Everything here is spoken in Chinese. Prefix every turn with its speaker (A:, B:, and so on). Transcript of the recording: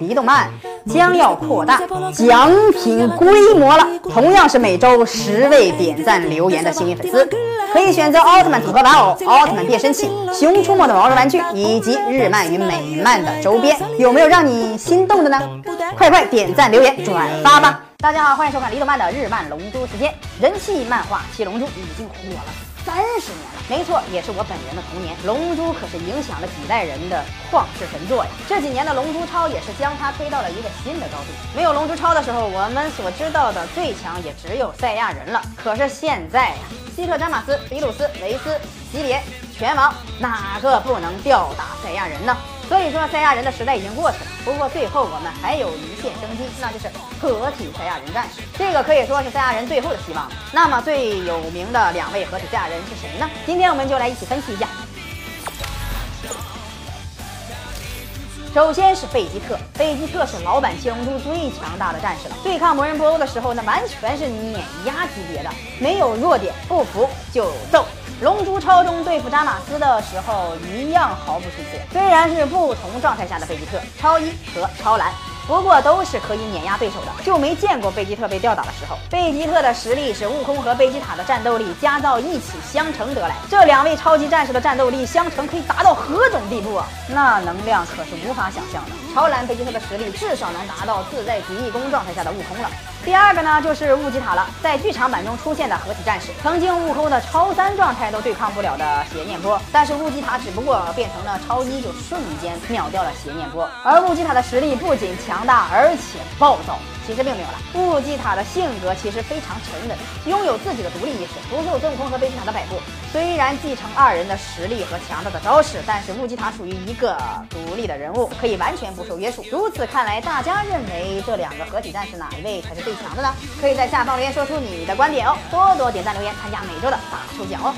A: 离动漫将要扩大奖品规模了。同样是每周十位点赞留言的幸运粉丝，可以选择奥特曼组合玩偶、奥特曼变身器、熊出没的毛绒玩具以及日漫与美漫的周边。有没有让你心动的呢？快快点赞留言转发吧！大家好，欢迎收看离动漫的日漫龙珠时间。人气漫画《七龙珠》已经火了。三十年了，没错，也是我本人的童年。龙珠可是影响了几代人的旷世神作呀。这几年的龙珠超也是将它推到了一个新的高度。没有龙珠超的时候，我们所知道的最强也只有赛亚人了。可是现在呀，希特、詹马斯、比鲁斯、维斯、吉连、拳王，哪个不能吊打赛亚人呢？所以说，赛亚人的时代已经过去了。不过最后我们还有一线生机，那就是合体赛亚人战士。这个可以说是赛亚人最后的希望。那么最有名的两位合体赛亚人是谁呢？今天我们就来一起分析一下。首先是贝吉特，贝吉特是老版七龙珠最强大的战士了。对抗魔人布欧的时候，那完全是碾压级别的，没有弱点，不服就揍。龙珠超中对付扎马斯的时候一样毫不逊色，虽然是不同状态下的贝吉特，超一和超蓝。不过都是可以碾压对手的，就没见过贝吉特被吊打的时候。贝吉特的实力是悟空和贝吉塔的战斗力加到一起相乘得来，这两位超级战士的战斗力相乘可以达到何种地步啊？那能量可是无法想象的。超蓝贝吉特的实力至少能达到自在极意功状态下的悟空了。第二个呢，就是悟吉塔了，在剧场版中出现的合体战士，曾经悟空的超三状态都对抗不了的邪念波，但是悟吉塔只不过变成了超一，就瞬间秒掉了邪念波。而悟吉塔的实力不仅。强大而且暴躁，其实并没有了。悟吉塔的性格其实非常沉稳，拥有自己的独立意识，不受孙悟空和贝吉塔的摆布。虽然继承二人的实力和强大的招式，但是悟吉塔属于一个独立的人物，可以完全不受约束。如此看来，大家认为这两个合体战士哪一位才是最强的呢？可以在下方留言说出你的观点哦，多多点赞留言，参加每周的大抽奖哦。